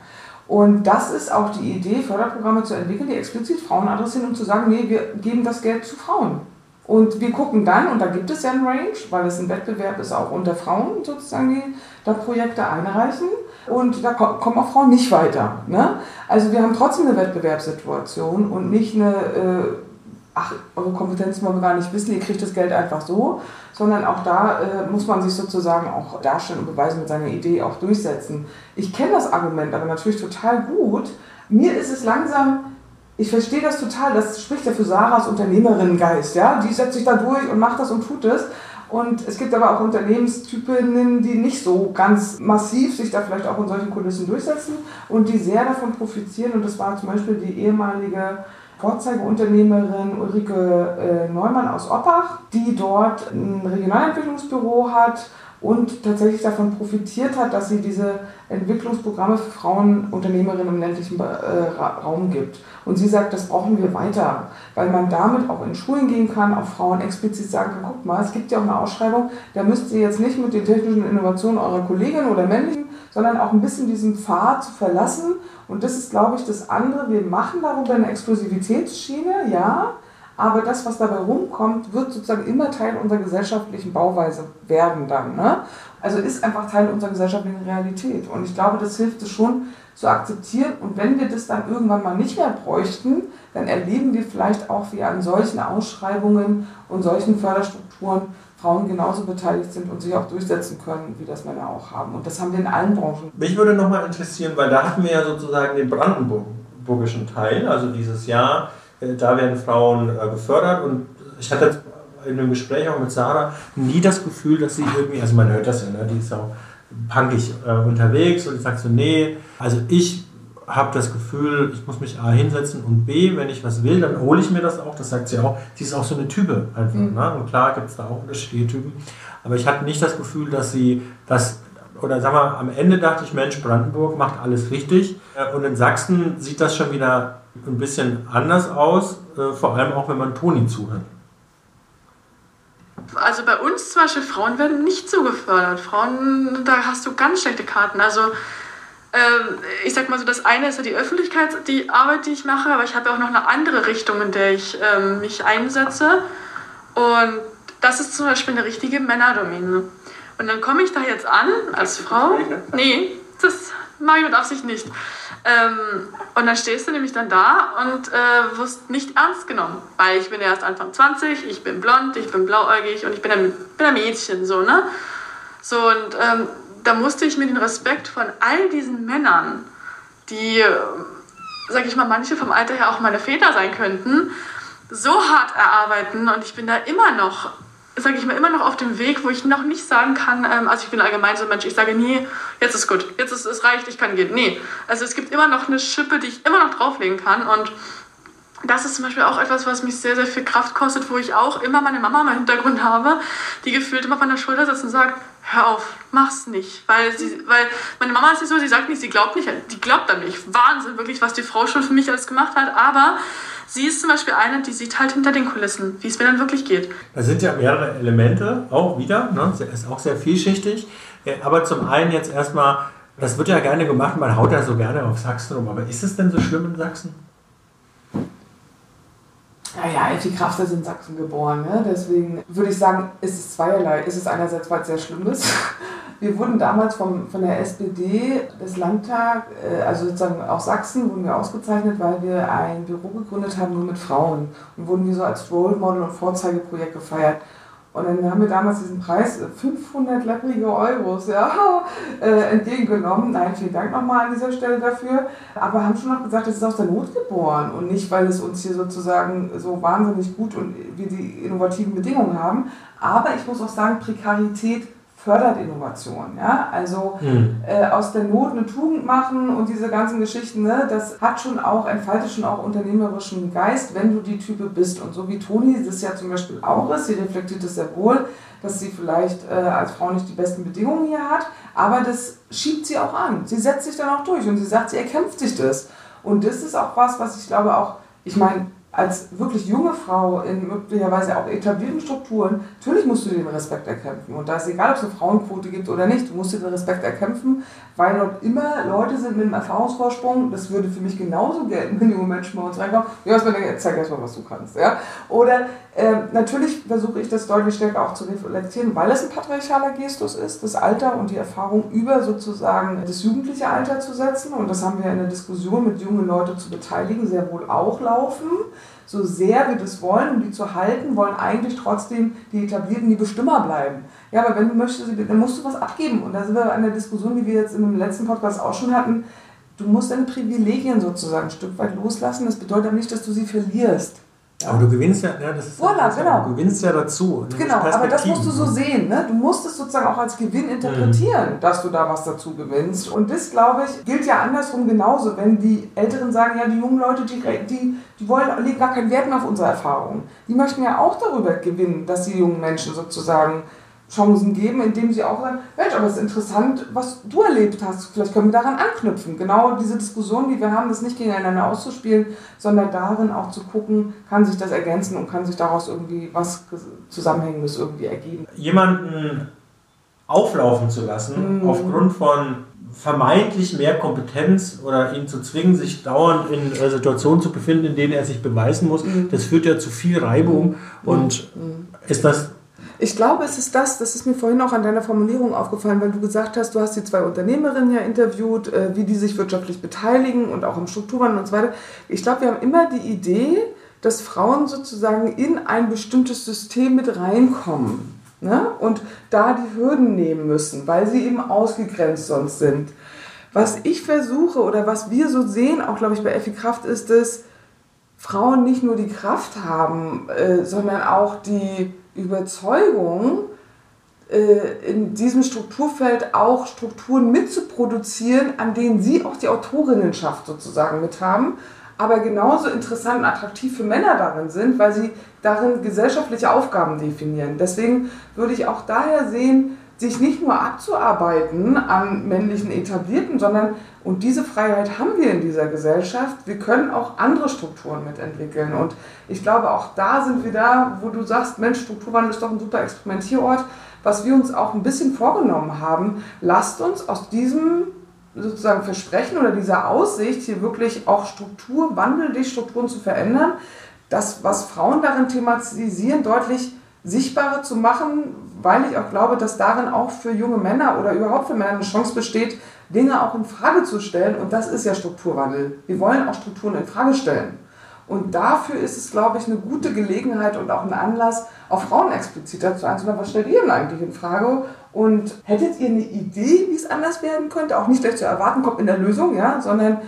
Und das ist auch die Idee, Förderprogramme zu entwickeln, die explizit Frauen adressieren, um zu sagen, nee, wir geben das Geld zu Frauen. Und wir gucken dann, und da gibt es ja einen Range, weil es ein Wettbewerb ist, auch unter Frauen sozusagen, die da Projekte einreichen. Und da kommen auch Frauen nicht weiter. Ne? Also wir haben trotzdem eine Wettbewerbssituation und nicht eine, äh, ach, eure Kompetenzen wollen wir gar nicht wissen, ihr kriegt das Geld einfach so, sondern auch da äh, muss man sich sozusagen auch darstellen und beweisen mit seiner Idee auch durchsetzen. Ich kenne das Argument aber natürlich total gut. Mir ist es langsam, ich verstehe das total, das spricht ja für Sarahs Unternehmerinnengeist, ja, die setzt sich da durch und macht das und tut es. Und es gibt aber auch Unternehmenstypinnen, die nicht so ganz massiv sich da vielleicht auch in solchen Kulissen durchsetzen und die sehr davon profitieren. Und das war zum Beispiel die ehemalige Vorzeigeunternehmerin Ulrike äh, Neumann aus Oppach, die dort ein Regionalentwicklungsbüro hat und tatsächlich davon profitiert hat, dass sie diese Entwicklungsprogramme für Frauen, Unternehmerinnen im ländlichen äh, Raum gibt. Und sie sagt, das brauchen wir weiter, weil man damit auch in Schulen gehen kann, auch Frauen explizit sagen kann, guck mal, es gibt ja auch eine Ausschreibung, da müsst ihr jetzt nicht mit den technischen Innovationen eurer Kollegin oder männlichen, sondern auch ein bisschen diesen Pfad zu verlassen und das ist, glaube ich, das andere. Wir machen darüber eine Exklusivitätsschiene, ja, aber das, was dabei rumkommt, wird sozusagen immer Teil unserer gesellschaftlichen Bauweise werden dann. Ne? Also ist einfach Teil unserer gesellschaftlichen Realität. Und ich glaube, das hilft es schon zu akzeptieren. Und wenn wir das dann irgendwann mal nicht mehr bräuchten, dann erleben wir vielleicht auch, wie an solchen Ausschreibungen und solchen Förderstrukturen Frauen genauso beteiligt sind und sich auch durchsetzen können, wie das Männer auch haben. Und das haben wir in allen Branchen. Mich würde nochmal interessieren, weil da hatten wir ja sozusagen den brandenburgischen Teil, also dieses Jahr, da werden Frauen äh, gefördert und ich hatte in einem Gespräch auch mit Sarah nie das Gefühl, dass sie irgendwie, also man hört das ja, ne, die ist auch punkig äh, unterwegs und sagt so, nee, also ich habe das Gefühl, ich muss mich A hinsetzen und B, wenn ich was will, dann hole ich mir das auch. Das sagt sie auch. Sie ist auch so eine Type einfach. Mhm. Ne? Und klar gibt es da auch unterschiedliche Typen. Aber ich hatte nicht das Gefühl, dass sie das, oder sagen wir, am Ende dachte ich, Mensch, Brandenburg macht alles richtig. Äh, und in Sachsen sieht das schon wieder ein bisschen anders aus, äh, vor allem auch wenn man Toni zuhört. Also bei uns zum Beispiel, Frauen werden nicht so gefördert. Frauen, da hast du ganz schlechte Karten. Also ähm, ich sag mal so, das eine ist ja die Öffentlichkeit, die Arbeit, die ich mache, aber ich habe ja auch noch eine andere Richtung, in der ich ähm, mich einsetze. Und das ist zum Beispiel eine richtige Männerdomäne. Und dann komme ich da jetzt an als Frau. Nee, das mache ich mit Absicht nicht. Ähm, und dann stehst du nämlich dann da und äh, wirst nicht ernst genommen. Weil ich bin erst Anfang 20, ich bin blond, ich bin blauäugig und ich bin ein, bin ein Mädchen, so, ne? So, und ähm, da musste ich mir den Respekt von all diesen Männern, die, sag ich mal, manche vom Alter her auch meine Väter sein könnten, so hart erarbeiten und ich bin da immer noch, sage ich mal, immer noch auf dem Weg, wo ich noch nicht sagen kann, ähm, also ich bin allgemein so ein Mensch, ich sage nie, jetzt ist gut, jetzt ist es reicht, ich kann gehen. Nee, also es gibt immer noch eine Schippe, die ich immer noch drauflegen kann und das ist zum Beispiel auch etwas, was mich sehr, sehr viel Kraft kostet, wo ich auch immer meine Mama im Hintergrund habe, die gefühlt immer von der Schulter sitzt und sagt, hör auf, mach's nicht. Weil, sie, weil meine Mama ist nicht so, sie sagt nicht, sie glaubt nicht, die glaubt an mich. Wahnsinn, wirklich, was die Frau schon für mich alles gemacht hat. Aber sie ist zum Beispiel eine, die sieht halt hinter den Kulissen, wie es mir dann wirklich geht. Da sind ja mehrere Elemente auch wieder, ne? Ist auch sehr vielschichtig. Aber zum einen jetzt erstmal, das wird ja gerne gemacht, man haut ja so gerne auf Sachsen rum. Aber ist es denn so schlimm in Sachsen? Naja, Elfie Krafter sind in Sachsen geboren. Ne? Deswegen würde ich sagen, ist es zweierlei. Ist es einerseits, es sehr schlimm ist. Wir wurden damals vom, von der SPD des Landtags, äh, also sozusagen auch Sachsen, wurden wir ausgezeichnet, weil wir ein Büro gegründet haben, nur mit Frauen. Und wurden wir so als Role Model und Vorzeigeprojekt gefeiert. Und dann haben wir damals diesen Preis, 500 lapprige Euros, ja, äh, entgegengenommen. Nein, vielen Dank nochmal an dieser Stelle dafür. Aber haben schon noch gesagt, es ist aus der Not geboren und nicht, weil es uns hier sozusagen so wahnsinnig gut und wir die innovativen Bedingungen haben. Aber ich muss auch sagen, Prekarität fördert Innovation. Ja? Also mhm. äh, aus der Not eine Tugend machen und diese ganzen Geschichten, ne, das hat schon auch, entfaltet schon auch unternehmerischen Geist, wenn du die Type bist. Und so wie Toni das ja zum Beispiel auch ist, sie reflektiert es sehr wohl, dass sie vielleicht äh, als Frau nicht die besten Bedingungen hier hat, aber das schiebt sie auch an. Sie setzt sich dann auch durch und sie sagt, sie erkämpft sich das. Und das ist auch was, was ich glaube auch, ich meine, als wirklich junge Frau in möglicherweise auch etablierten Strukturen, natürlich musst du den Respekt erkämpfen. Und da ist egal, ob es eine Frauenquote gibt oder nicht, du musst den Respekt erkämpfen, weil dort immer Leute sind mit einem Erfahrungsvorsprung. Das würde für mich genauso gelten, wenn junge Menschen bei uns reinkommen. Ja, was zeig erst mal, was du kannst. Ja? Oder äh, natürlich versuche ich das deutlich stärker auch zu reflektieren, weil es ein patriarchaler Gestus ist, das Alter und die Erfahrung über sozusagen das jugendliche Alter zu setzen. Und das haben wir in der Diskussion mit jungen Leuten zu beteiligen sehr wohl auch laufen so sehr wir das wollen, um die zu halten, wollen eigentlich trotzdem die Etablierten die Bestimmer bleiben. Ja, aber wenn du möchtest, dann musst du was abgeben. Und da sind wir an der Diskussion, die wir jetzt im letzten Podcast auch schon hatten. Du musst deine Privilegien sozusagen ein Stück weit loslassen. Das bedeutet aber nicht, dass du sie verlierst. Aber du gewinnst ja, ja das ist voilà, genau. du gewinnst ja dazu. Genau, aber das musst du so sehen. Ne? Du musst es sozusagen auch als Gewinn interpretieren, mhm. dass du da was dazu gewinnst. Und das, glaube ich, gilt ja andersrum genauso. Wenn die Älteren sagen, ja, die jungen Leute, die, die, die wollen, legen gar keinen Wert mehr auf unsere Erfahrungen. Die möchten ja auch darüber gewinnen, dass die jungen Menschen sozusagen Chancen geben, indem sie auch sagen, Mensch, aber es ist interessant, was du erlebt hast. Vielleicht können wir daran anknüpfen. Genau diese Diskussion, die wir haben, das nicht gegeneinander auszuspielen, sondern darin auch zu gucken, kann sich das ergänzen und kann sich daraus irgendwie was Zusammenhängendes irgendwie ergeben. Jemanden auflaufen zu lassen, mhm. aufgrund von vermeintlich mehr Kompetenz oder ihn zu zwingen, sich dauernd in äh, Situationen zu befinden, in denen er sich beweisen muss, mhm. das führt ja zu viel Reibung. Mhm. Und mhm. ist das ich glaube, es ist das, das ist mir vorhin auch an deiner Formulierung aufgefallen, weil du gesagt hast, du hast die zwei Unternehmerinnen ja interviewt, äh, wie die sich wirtschaftlich beteiligen und auch im Strukturwandel und so weiter. Ich glaube, wir haben immer die Idee, dass Frauen sozusagen in ein bestimmtes System mit reinkommen ne? und da die Hürden nehmen müssen, weil sie eben ausgegrenzt sonst sind. Was ich versuche oder was wir so sehen, auch glaube ich bei Effi Kraft, ist dass Frauen nicht nur die Kraft haben, äh, sondern auch die Überzeugung, äh, in diesem Strukturfeld auch Strukturen mitzuproduzieren, an denen sie auch die Autorinnenschaft sozusagen mit haben, aber genauso interessant und attraktiv für Männer darin sind, weil sie darin gesellschaftliche Aufgaben definieren. Deswegen würde ich auch daher sehen, sich nicht nur abzuarbeiten an männlichen Etablierten, sondern, und diese Freiheit haben wir in dieser Gesellschaft, wir können auch andere Strukturen mitentwickeln. Und ich glaube, auch da sind wir da, wo du sagst, Mensch, Strukturwandel ist doch ein super Experimentierort, was wir uns auch ein bisschen vorgenommen haben. Lasst uns aus diesem sozusagen Versprechen oder dieser Aussicht, hier wirklich auch Strukturwandel, die Strukturen zu verändern, das, was Frauen darin thematisieren, deutlich sichtbarer zu machen, weil ich auch glaube, dass darin auch für junge Männer oder überhaupt für Männer eine Chance besteht, Dinge auch in Frage zu stellen. Und das ist ja Strukturwandel. Wir wollen auch Strukturen in Frage stellen. Und dafür ist es, glaube ich, eine gute Gelegenheit und auch ein Anlass, auf Frauen explizit dazu einzuladen. Was stellt ihr denn eigentlich in Frage? Und hättet ihr eine Idee, wie es anders werden könnte? Auch nicht gleich zu erwarten, kommt in der Lösung, ja, sondern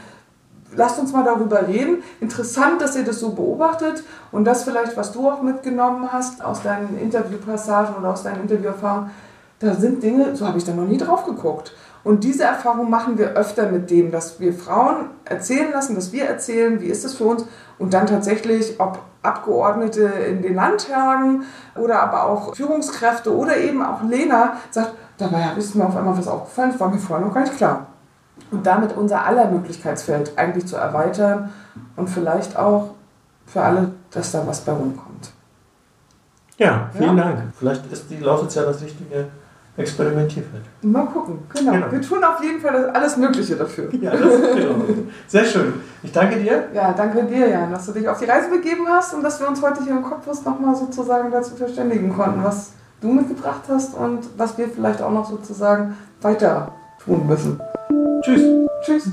lasst uns mal darüber reden. Interessant, dass ihr das so beobachtet und das vielleicht, was du auch mitgenommen hast aus deinen Interviewpassagen oder aus deinen Interviewerfahrungen, da sind Dinge, so habe ich da noch nie drauf geguckt. Und diese Erfahrung machen wir öfter mit dem, dass wir Frauen erzählen lassen, dass wir erzählen, wie ist es für uns und dann tatsächlich, ob Abgeordnete in den Landtagen oder aber auch Führungskräfte oder eben auch Lena sagt, dabei ist mir auf einmal was aufgefallen, das war mir vorher noch gar nicht klar und damit unser aller Möglichkeitsfeld eigentlich zu erweitern und vielleicht auch für alle, dass da was bei rumkommt. Ja, vielen ja? Dank. Vielleicht ist die Lausitz ja das richtige Experimentierfeld. Mal gucken, genau. genau. Wir tun auf jeden Fall alles Mögliche dafür. Ja, das ist genau. Sehr schön. Ich danke dir. Ja, danke dir, Jan, dass du dich auf die Reise begeben hast und dass wir uns heute hier im Kopfbus nochmal sozusagen dazu verständigen konnten, was du mitgebracht hast und was wir vielleicht auch noch sozusagen weiter tun müssen. Tschüss. Tschüss.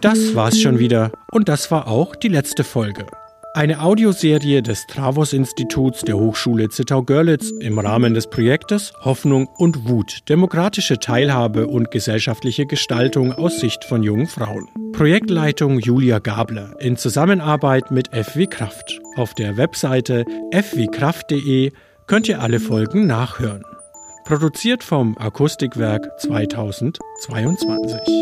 Das war's schon wieder und das war auch die letzte Folge. Eine Audioserie des Travos-Instituts der Hochschule Zittau-Görlitz im Rahmen des Projektes Hoffnung und Wut, demokratische Teilhabe und gesellschaftliche Gestaltung aus Sicht von jungen Frauen. Projektleitung Julia Gabler in Zusammenarbeit mit FW Kraft. Auf der Webseite fwkraft.de könnt ihr alle Folgen nachhören. Produziert vom Akustikwerk 2022.